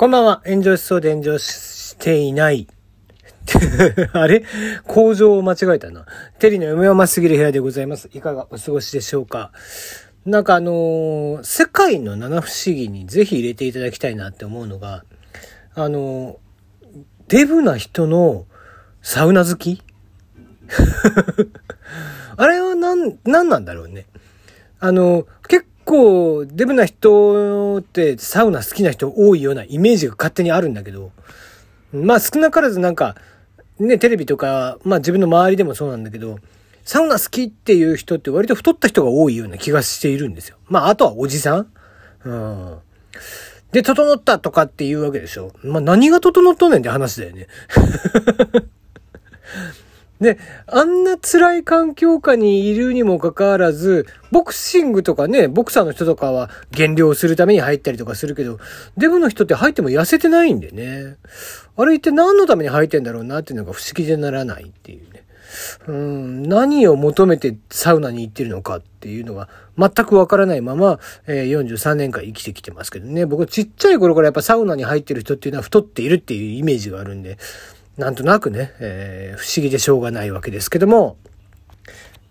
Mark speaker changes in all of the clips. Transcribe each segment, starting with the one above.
Speaker 1: こんばんは。炎上しそうで炎上していない。あれ？工場を間違えたな。テリーの嫁はますぎる部屋でございます。いかがお過ごしでしょうか？なんかあのー世界の七不思議にぜひ入れていただきたいなって思うのが、あのーデブな人のサウナ好き？あれはなん、なんなんだろうね。あの、結構デブな人ってサウナ好きな人多いようなイメージが勝手にあるんだけど、まあ少なからずなんか、ね、テレビとか、まあ自分の周りでもそうなんだけど、サウナ好きっていう人って割と太った人が多いような気がしているんですよ。まああとはおじさんうん。で、整ったとかっていうわけでしょ。まあ何が整っとんねんって話だよね。で、あんな辛い環境下にいるにもかかわらず、ボクシングとかね、ボクサーの人とかは減量するために入ったりとかするけど、デブの人って入っても痩せてないんでね。あれ一体何のために入ってんだろうなっていうのが不思議でならないっていうね。うん、何を求めてサウナに行ってるのかっていうのが全くわからないまま、えー43年間生きてきてますけどね。僕ちっちゃい頃からやっぱサウナに入ってる人っていうのは太っているっていうイメージがあるんで、なんとなくね、えー不思議でしょうがないわけですけども、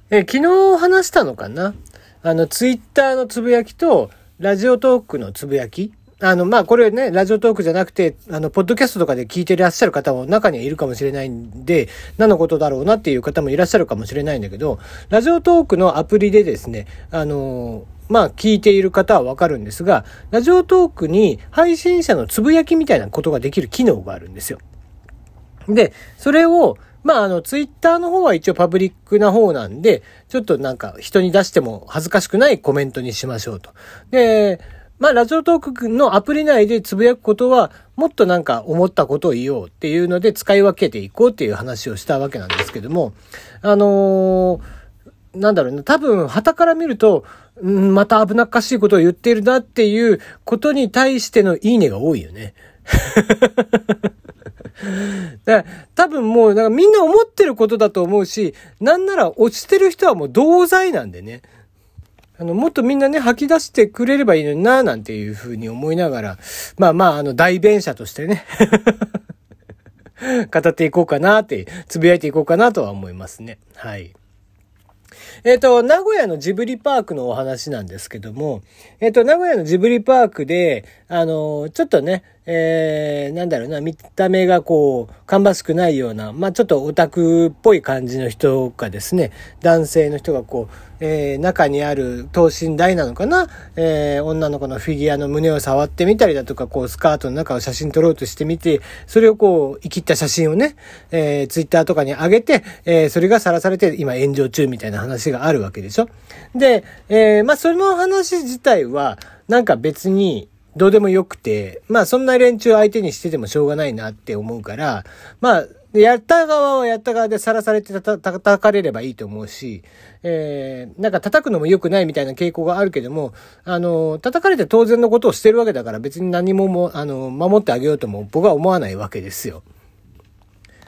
Speaker 1: えー昨日話したのかな？あの、ツイッターのつぶやきと、ラジオトークのつぶやき？あの、まあ、これね、ラジオトークじゃなくて、あの、ポッドキャストとかで聞いていらっしゃる方も中にはいるかもしれないんで、何のことだろうなっていう方もいらっしゃるかもしれないんだけど、ラジオトークのアプリでですね、あのまあ、聞いている方はわかるんですが、ラジオトークに配信者のつぶやきみたいなことができる機能があるんですよ。で、それを、まあ、あの、ツイッターの方は一応パブリックな方なんで、ちょっとなんか人に出しても恥ずかしくないコメントにしましょうと。で、まあ、ラジオトークのアプリ内でつぶやくことは、もっとなんか思ったことを言おうっていうので使い分けていこうっていう話をしたわけなんですけども、あのーなんだろうな、多分、旗から見ると、んまた危なっかしいことを言ってるなっていうことに対してのいいねが多いよね。だから多分もう、なんかみんな思ってることだと思うし、なんなら落ちてる人はもう同罪なんでね。あの、もっとみんなね、吐き出してくれればいいのにな、なんていうふうに思いながら、まあまあ、あの、代弁者としてね、語っていこうかなって、つぶやいていこうかなとは思いますね。はい。えっ、と、名古屋のジブリパークのお話なんですけども、えっ、と、名古屋のジブリパークで、あの、ちょっとね、えー、なんだろうな、見た目がこう、芳しくないような、まあちょっとオタクっぽい感じの人がですね、男性の人がこう、えー、中にある等身大なのかな、えー、女の子のフィギュアの胸を触ってみたりだとか、こう、スカートの中を写真撮ろうとしてみて、それをこう、生きった写真をね、えー、ツイッターとかに上げて、えー、それがさらされて、今炎上中みたいな話があるわけでしょ。で、えー、まあ、その話自体は、なんか別に、どうでもよくて、まあそんな連中相手にしててもしょうがないなって思うから、まあ、やった側はやった側でさらされてたた叩かれればいいと思うし、えー、なんか叩くのも良くないみたいな傾向があるけども、あの、叩かれて当然のことをしてるわけだから別に何もも、あの、守ってあげようとも僕は思わないわけですよ。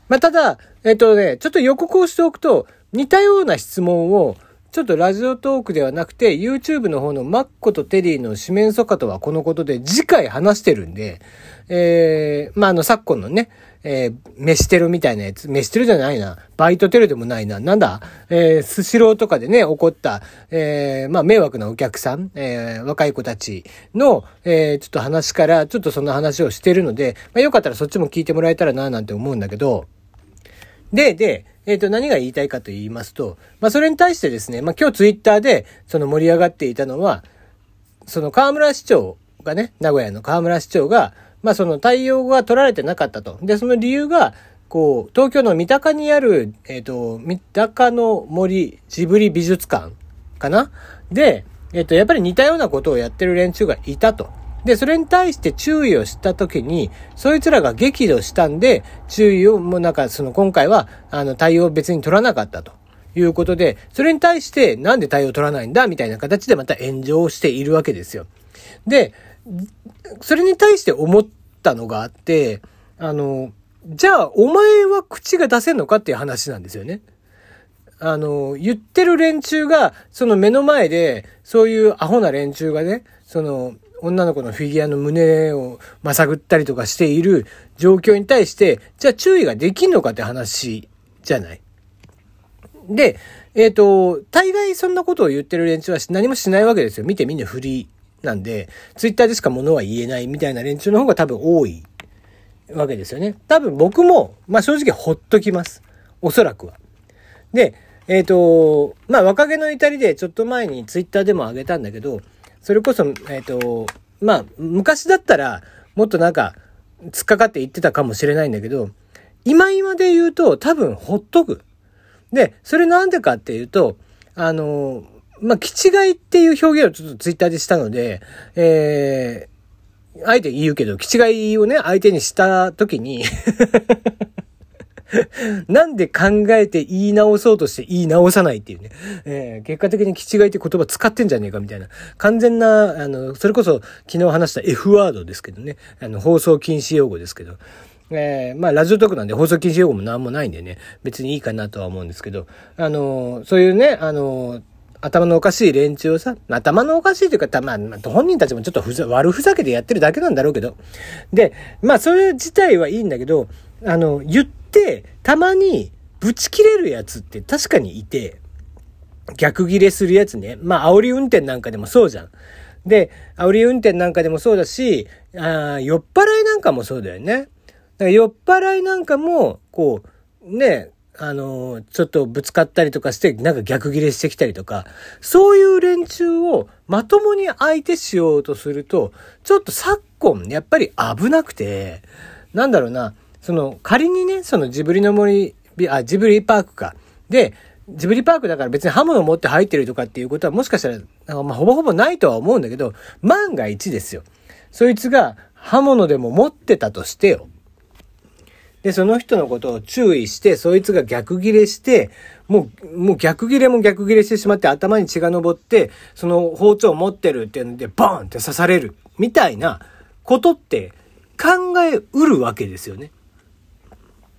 Speaker 1: まあ、ただ、えっとね、ちょっと予告をしておくと、似たような質問を、ちょっとラジオトークではなくて、YouTube の方のマッコとテリーの四面楚歌とはこのことで次回話してるんで、えー、まあ、あの、昨今のね、えー、飯テロみたいなやつ、飯テロじゃないな、バイトテロでもないな、なんだ、えー、スシローとかでね、起こった、えー、まあ、迷惑なお客さん、えー、若い子たちの、えー、ちょっと話から、ちょっとその話をしてるので、まあ、よかったらそっちも聞いてもらえたらな、なんて思うんだけど、で、で、えっ、と、何が言いたいかと言いますと、まあ、それに対してですね、まあ、今日ツイッターで、その盛り上がっていたのは、その河村市長がね、名古屋の河村市長が、まあ、その対応が取られてなかったと。で、その理由が、こう、東京の三鷹にある、えっ、と、三鷹の森ジブリ美術館かな？で、えっ、と、やっぱり似たようなことをやってる連中がいたと。で、それに対して注意をしたときに、そいつらが激怒したんで、注意を、もうなんか、その今回は、あの、対応別に取らなかったと。いうことで、それに対してなんで対応取らないんだ？みたいな形でまた炎上しているわけですよ。で、それに対して思ったのがあって、あの、じゃあ、お前は口が出せんのかっていう話なんですよね。あの、言ってる連中が、その目の前で、そういうアホな連中がね、その、女の子のフィギュアの胸をまさぐったりとかしている状況に対して、じゃあ注意ができんのかって話じゃない？で、えっ、ー、と、大概そんなことを言ってる連中は何もしないわけですよ。見てみんなフリーなんで、ツイッターでしか物は言えないみたいな連中の方が多分多いわけですよね。多分僕も、まあ正直ほっときます。おそらくは。で、えっ、ー、と、まあ若気の至りでちょっと前にツイッターでも上げたんだけど、それこそ、えっ、ー、と、まあ昔だったらもっとなんか突っかかって言ってたかもしれないんだけど、今今で言うと多分ほっとく。で、それなんでかっていうと、あの、まあ、気違いっていう表現をちょっとツイッターでしたので、えー、あえて言うけど、気違いをね、相手にした時に なんで考えて言い直そうとして言い直さないっていうね。えー、結果的に気違いって言葉使ってんじゃねえかみたいな。完全な、あの、それこそ昨日話した F ワードですけどね。あの、放送禁止用語ですけど。えー、まあ、ラジオトークなんで放送禁止用語もなんもないんでね、別にいいかなとは思うんですけど、あのー、そういうね、あのー、頭のおかしい連中をさ、頭のおかしいというか、たまあ、本人たちもちょっとふざ、悪ふざけてやってるだけなんだろうけど。で、まあ、それ自体はいいんだけど、あの、言って、たまに、ぶち切れるやつって確かにいて、逆ギレするやつね。まあ、煽り運転なんかでもそうじゃん。で、煽り運転なんかでもそうだし、あ酔っ払いなんかもそうだよね。だから酔っ払いなんかも、こう、ね、あの、ちょっとぶつかったりとかして、なんか逆ギレしてきたりとか、そういう連中をまともに相手しようとすると、ちょっと昨今、やっぱり危なくて、なんだろうな、その、仮にね、そのジブリの森、あ、ジブリパークか。で、ジブリパークだから別に刃物持って入ってるとかっていうことはもしかしたら、まあ、ほぼほぼないとは思うんだけど、万が一ですよ。そいつが刃物でも持ってたとしてよ。で、その人のことを注意して、そいつが逆ギレして、もう、もう逆ギレも逆ギレしてしまって頭に血が昇って、その包丁を持ってるっていうので、ボーンって刺される。みたいなことって考えうるわけですよね。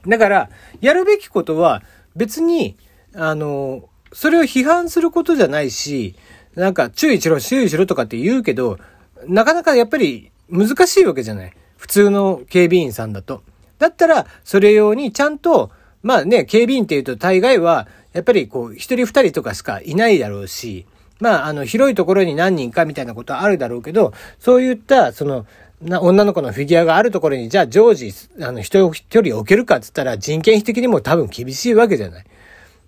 Speaker 1: だから、やるべきことは別に、あの、それを批判することじゃないし、なんか注意しろ、注意しろとかって言うけど、なかなかやっぱり難しいわけじゃない。普通の警備員さんだと。だったら、それ用にちゃんと、まあね、警備員っていうと大概は、やっぱりこう、一人二人とかしかいないだろうし、まあ、あの、広いところに何人かみたいなことはあるだろうけど、そういった、その、な、女の子のフィギュアがあるところに、じゃあ常時、あの、人を一人置けるかって言ったら、人件費的にも多分厳しいわけじゃない。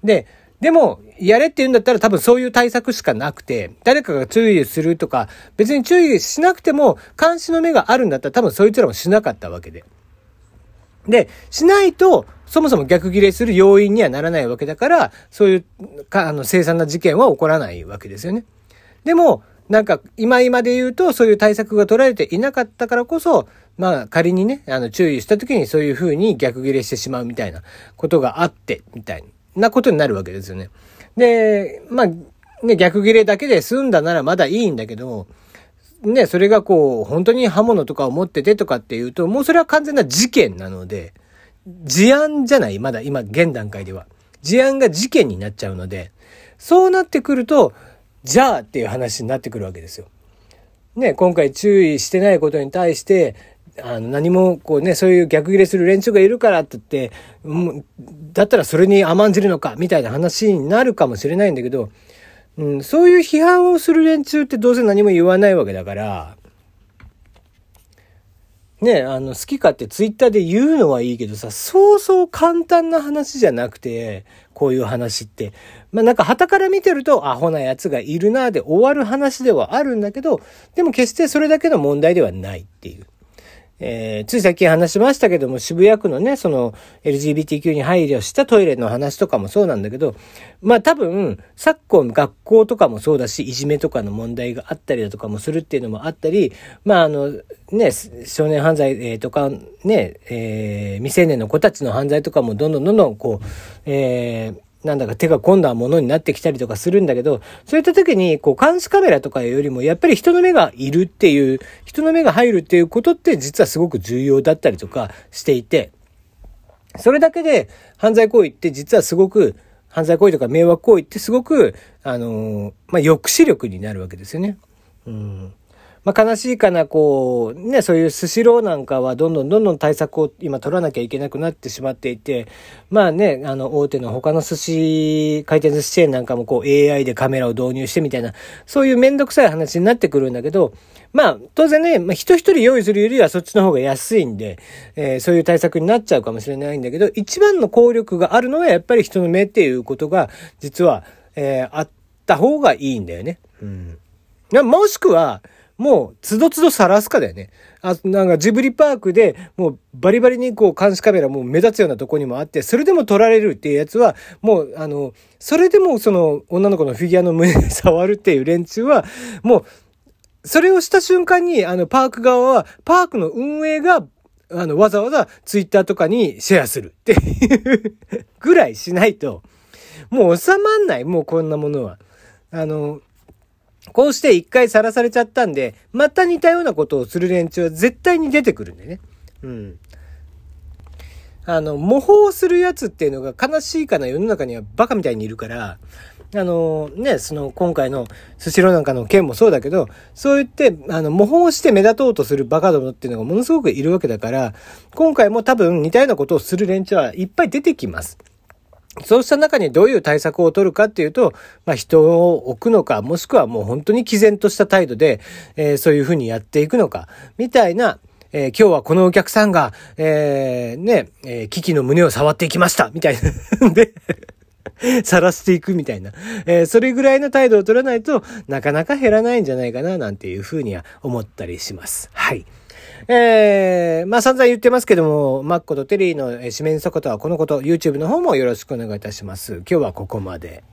Speaker 1: で、でも、やれって言うんだったら多分そういう対策しかなくて、誰かが注意するとか、別に注意しなくても、監視の目があるんだったら多分そいつらもしなかったわけで。で、しないと、そもそも逆ギレする要因にはならないわけだから、そういう、か、あの、凄惨な事件は起こらないわけですよね。でも、なんか、今今で言うと、そういう対策が取られていなかったからこそ、まあ、仮にね、あの、注意した時にそういう風に逆ギレしてしまうみたいなことがあって、みたいなことになるわけですよね。で、まあ、ね、逆ギレだけで済んだならまだいいんだけど、ね、それがこう、本当に刃物とかを持っててとかっていうと、もうそれは完全な事件なので、事案じゃないまだ今、現段階では。事案が事件になっちゃうので、そうなってくると、じゃあっていう話になってくるわけですよ。ね、今回注意してないことに対して、あの、何も、こうね、そういう逆切れする連中がいるからって言って、うん、だったらそれに甘んじるのか、みたいな話になるかもしれないんだけど、うん、そういう批判をする連中ってどうせ何も言わないわけだから、ね、あの、好きかってツイッターで言うのはいいけどさ、そうそう簡単な話じゃなくて、こういう話って。まあなんか旗から見てると、アホな奴がいるなで終わる話ではあるんだけど、でも決してそれだけの問題ではないっていう。えー、ついさっき話しましたけども、渋谷区のね、その LGBTQ に配慮したトイレの話とかもそうなんだけど、まあ多分、昨今学校とかもそうだし、いじめとかの問題があったりだとかもするっていうのもあったり、まああの、ね、少年犯罪とか、ね、えー、未成年の子たちの犯罪とかもどんどんどんどんこう、えー、なんだか手が込んだものになってきたりとかするんだけど、そういった時に、こう、監視カメラとかよりも、やっぱり人の目がいるっていう、人の目が入るっていうことって実はすごく重要だったりとかしていて、それだけで犯罪行為って実はすごく、犯罪行為とか迷惑行為ってすごく、あのまあ、抑止力になるわけですよね。うん。まあ、悲しいかな、こう、ね、そういうスシローなんかはどんどんどんどん対策を今取らなきゃいけなくなってしまっていて、まあね、あの、大手の他の寿司、回転寿司チェーンなんかもこう AI でカメラを導入してみたいな、そういうめんどくさい話になってくるんだけど、まあ、当然ね、まあ、人一人用意するよりはそっちの方が安いんで、えー、そういう対策になっちゃうかもしれないんだけど、一番の効力があるのはやっぱり人の目っていうことが、実は、えー、あった方がいいんだよね。うん。もしくは、もう、つどつど晒すかだよね。あ、なんかジブリパークで、もうバリバリにこう監視カメラもう目立つようなとこにもあって、それでも撮られるっていうやつは、もう、あの、それでもその女の子のフィギュアの胸に触るっていう連中は、もう、それをした瞬間に、あの、パーク側は、パークの運営が、あの、わざわざツイッターとかにシェアするっていうぐらいしないと、もう収まんない、もうこんなものは。あの、こうして一回さらされちゃったんで、また似たようなことをする連中は絶対に出てくるんでね。うん。あの、模倣するやつっていうのが悲しいかな世の中にはバカみたいにいるから、あのね、その今回のスシローなんかの件もそうだけど、そう言って、あの、模倣して目立とうとするバカどもっていうのがものすごくいるわけだから、今回も多分似たようなことをする連中はいっぱい出てきます。そうした中にどういう対策を取るかっていうと、まあ、人を置くのか、もしくはもう本当に毅然とした態度で、えー、そういうふうにやっていくのか、みたいな、えー、今日はこのお客さんが、えー、ね、えー、危機の胸を触っていきました、みたいな。で晒していくみたいな。えー、それぐらいの態度を取らないとなかなか減らないんじゃないかななんていうふうには思ったりします。はい。えー、まあ散々言ってますけども、マッコとテリーの四面底とはこのこと、YouTube の方もよろしくお願いいたします。今日はここまで。